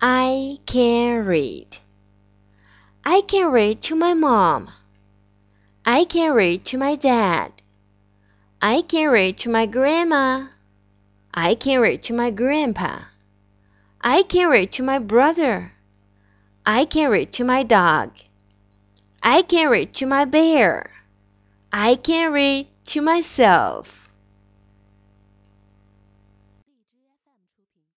I can read. I can read to my mom. I can read to my dad. I can read to my grandma. I can read to my grandpa. I can read to my brother. I can read to my dog. I can read to my bear. I can read to myself.